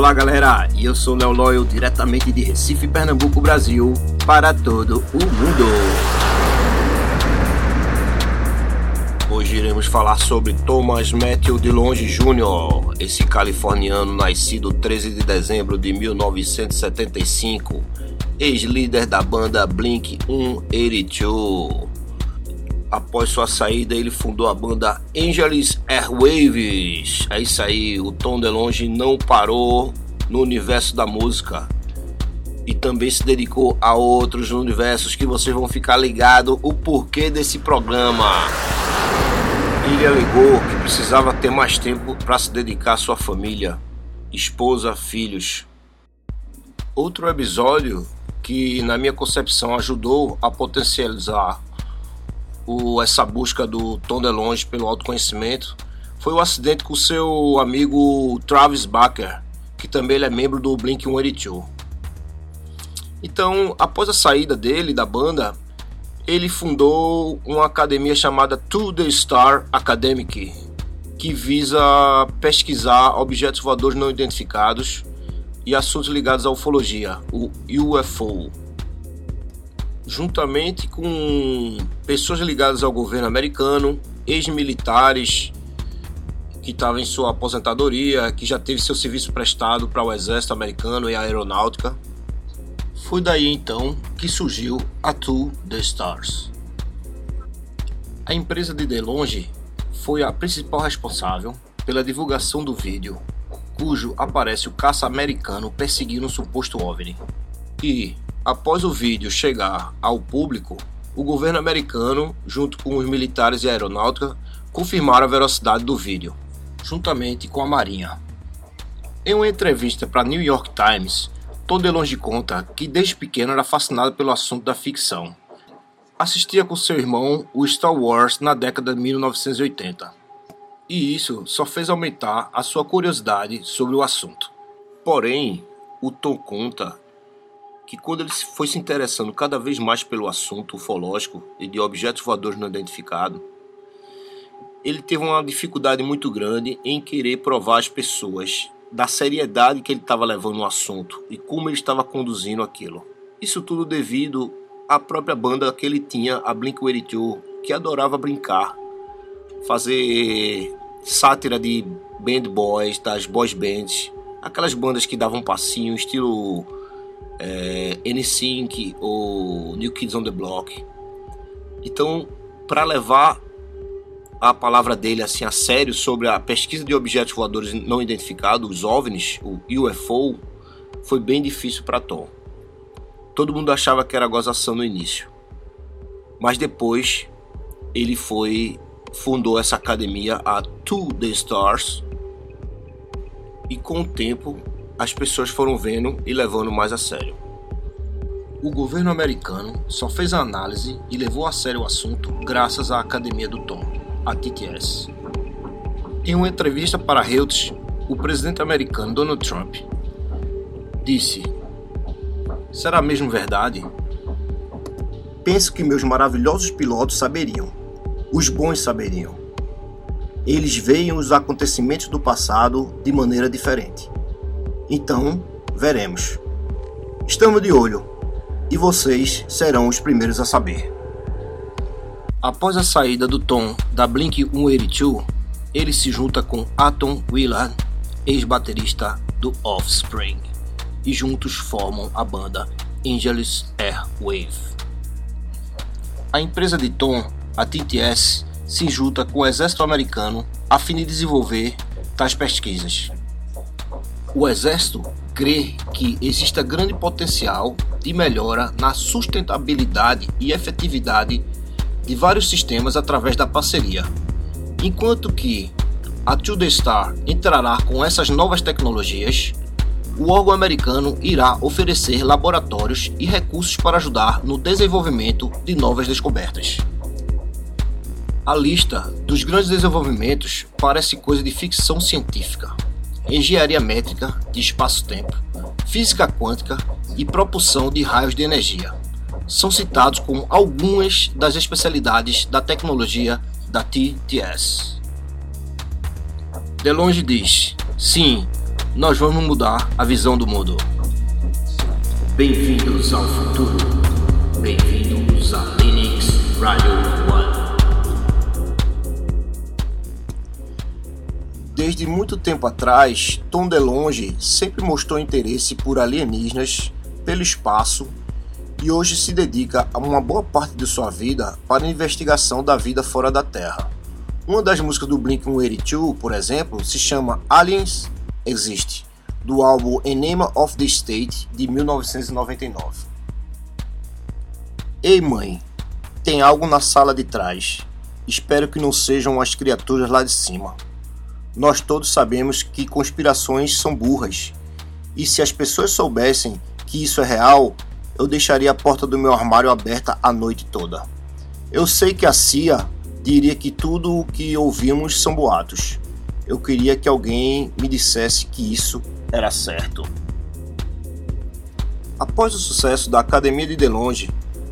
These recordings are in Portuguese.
Olá galera, e eu sou Léo Loyal, diretamente de Recife, Pernambuco, Brasil, para todo o mundo. Hoje iremos falar sobre Thomas Matthew DeLonge Jr., esse californiano nascido 13 de dezembro de 1975, ex-líder da banda Blink-182. Após sua saída, ele fundou a banda Angeles Airwaves. É isso aí, o Tom DeLonge não parou no universo da música e também se dedicou a outros universos que vocês vão ficar ligados o porquê desse programa. Ele alegou que precisava ter mais tempo para se dedicar à sua família, esposa, filhos. Outro episódio que, na minha concepção, ajudou a potencializar o, essa busca do Tom DeLonge pelo autoconhecimento foi o acidente com seu amigo Travis Barker, que também ele é membro do Blink-182. Então, após a saída dele da banda, ele fundou uma academia chamada To The Star Academic, que visa pesquisar objetos voadores não identificados e assuntos ligados à ufologia, o UFO juntamente com pessoas ligadas ao governo americano, ex-militares que estavam em sua aposentadoria, que já teve seu serviço prestado para o exército americano e a aeronáutica. Foi daí então que surgiu a Two The Stars. A empresa de DeLonge foi a principal responsável pela divulgação do vídeo, cujo aparece o caça americano perseguindo um suposto OVNI. E, Após o vídeo chegar ao público, o governo americano, junto com os militares e a aeronáutica, confirmaram a veracidade do vídeo, juntamente com a Marinha. Em uma entrevista para New York Times, Tom DeLonge conta que desde pequeno era fascinado pelo assunto da ficção. Assistia com seu irmão o Star Wars na década de 1980. E isso só fez aumentar a sua curiosidade sobre o assunto. Porém, o Tom conta que quando ele foi se interessando cada vez mais pelo assunto ufológico e de objetos voadores não identificados, ele teve uma dificuldade muito grande em querer provar às pessoas da seriedade que ele estava levando o assunto e como ele estava conduzindo aquilo. Isso tudo devido à própria banda que ele tinha, a Blink-182, que adorava brincar, fazer sátira de band boys, das boys bands, aquelas bandas que davam passinho, estilo é, NSYNC ou New Kids on the Block. Então, para levar a palavra dele assim a sério sobre a pesquisa de objetos voadores não identificados, os OVNIs, o UFO, foi bem difícil para Tom. Todo mundo achava que era gozação no início. Mas depois ele foi fundou essa academia a To The Stars e com o tempo as pessoas foram vendo e levando mais a sério. O governo americano só fez a análise e levou a sério o assunto graças à Academia do Tom, a TTS. Em uma entrevista para Reuters, o presidente americano Donald Trump disse: Será mesmo verdade? Penso que meus maravilhosos pilotos saberiam. Os bons saberiam. Eles veem os acontecimentos do passado de maneira diferente. Então, veremos. Estamos de olho e vocês serão os primeiros a saber. Após a saída do Tom da Blink 182, ele se junta com Atom Willard, ex-baterista do Offspring, e juntos formam a banda Angelus Airwave. A empresa de Tom, a TTS, se junta com o exército americano a fim de desenvolver tais pesquisas. O Exército crê que exista grande potencial de melhora na sustentabilidade e efetividade de vários sistemas através da parceria, enquanto que a Star entrará com essas novas tecnologias, o órgão americano irá oferecer laboratórios e recursos para ajudar no desenvolvimento de novas descobertas. A lista dos grandes desenvolvimentos parece coisa de ficção científica engenharia métrica de espaço-tempo, física quântica e propulsão de raios de energia. São citados como algumas das especialidades da tecnologia da TTS. DeLonge diz: Sim, nós vamos mudar a visão do mundo. Bem-vindos ao futuro. Bem-vindos a Linux Radio Desde muito tempo atrás, Tom DeLonge sempre mostrou interesse por alienígenas, pelo espaço e hoje se dedica a uma boa parte de sua vida para a investigação da vida fora da Terra. Uma das músicas do Blink-182, por exemplo, se chama Aliens Exist, do álbum Enema of the State de 1999. Ei mãe, tem algo na sala de trás. Espero que não sejam as criaturas lá de cima. Nós todos sabemos que conspirações são burras, e se as pessoas soubessem que isso é real, eu deixaria a porta do meu armário aberta a noite toda. Eu sei que a CIA diria que tudo o que ouvimos são boatos. Eu queria que alguém me dissesse que isso era certo. Após o sucesso da Academia de DeLonge,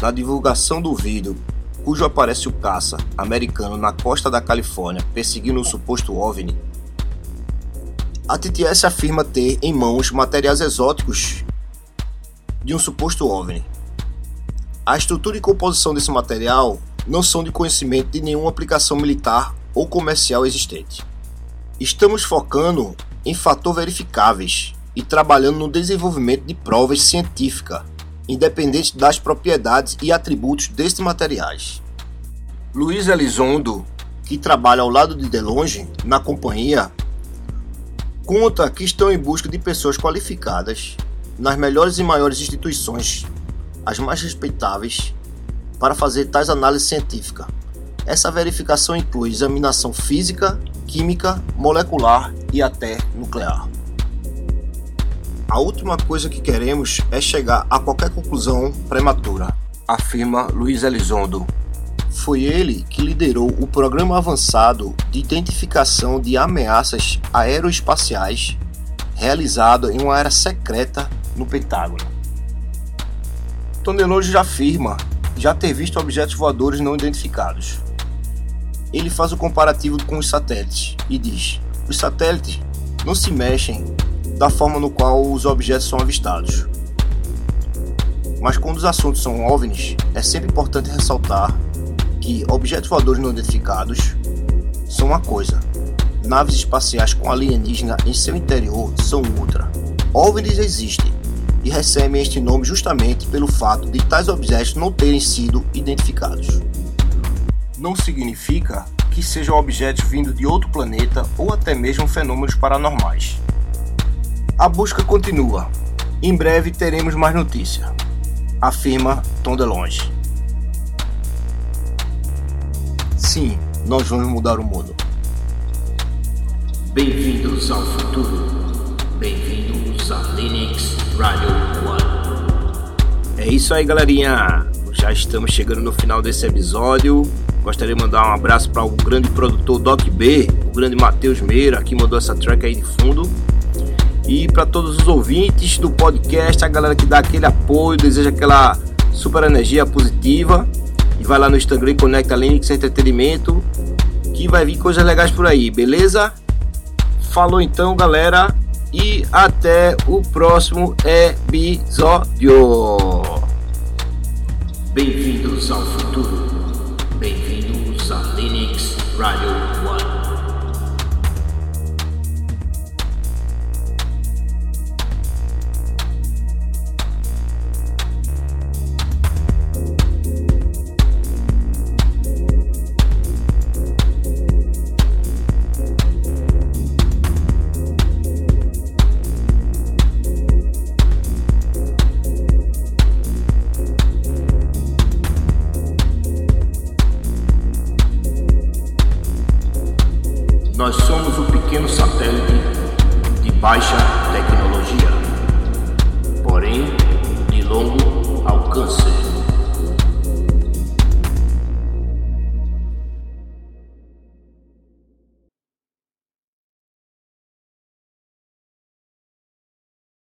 na divulgação do vídeo, cujo aparece o caça americano na costa da Califórnia perseguindo um suposto OVNI, a TTS afirma ter em mãos materiais exóticos de um suposto OVNI. A estrutura e composição desse material não são de conhecimento de nenhuma aplicação militar ou comercial existente. Estamos focando em fatores verificáveis e trabalhando no desenvolvimento de provas científicas, independente das propriedades e atributos destes materiais. Luiz Elizondo, que trabalha ao lado de Delonge na companhia, conta que estão em busca de pessoas qualificadas nas melhores e maiores instituições, as mais respeitáveis, para fazer tais análises científicas. Essa verificação inclui examinação física, química, molecular e até nuclear. A última coisa que queremos é chegar a qualquer conclusão prematura, afirma Luiz Elizondo. Foi ele que liderou o programa avançado de identificação de ameaças aeroespaciais realizado em uma era secreta no Pentágono. Tondelonge já afirma já ter visto objetos voadores não identificados. Ele faz o comparativo com os satélites e diz: os satélites não se mexem da forma no qual os objetos são avistados. Mas quando os assuntos são OVNIs, é sempre importante ressaltar que objetos voadores não identificados são uma coisa, naves espaciais com alienígena em seu interior são outra. OVNIs existem, e recebem este nome justamente pelo fato de tais objetos não terem sido identificados. Não significa que sejam objetos vindos de outro planeta ou até mesmo fenômenos paranormais. A busca continua. Em breve teremos mais notícia, afirma Tom DeLonge. Sim, nós vamos mudar o mundo. Bem-vindos ao futuro. Bem-vindos a Linux Radio One. É isso aí, galerinha. Já estamos chegando no final desse episódio. Gostaria de mandar um abraço para o grande produtor Doc B, o grande Matheus Meira, que mandou essa track aí de fundo. E para todos os ouvintes do podcast, a galera que dá aquele apoio, deseja aquela super energia positiva. E vai lá no Instagram conecta Linux Entretenimento, que vai vir coisas legais por aí, beleza? Falou então, galera e até o próximo episódio. Bem-vindos ao futuro. Bem-vindos a Linux Radio Nós pequeno satélite de baixa tecnologia, porém de longo alcance.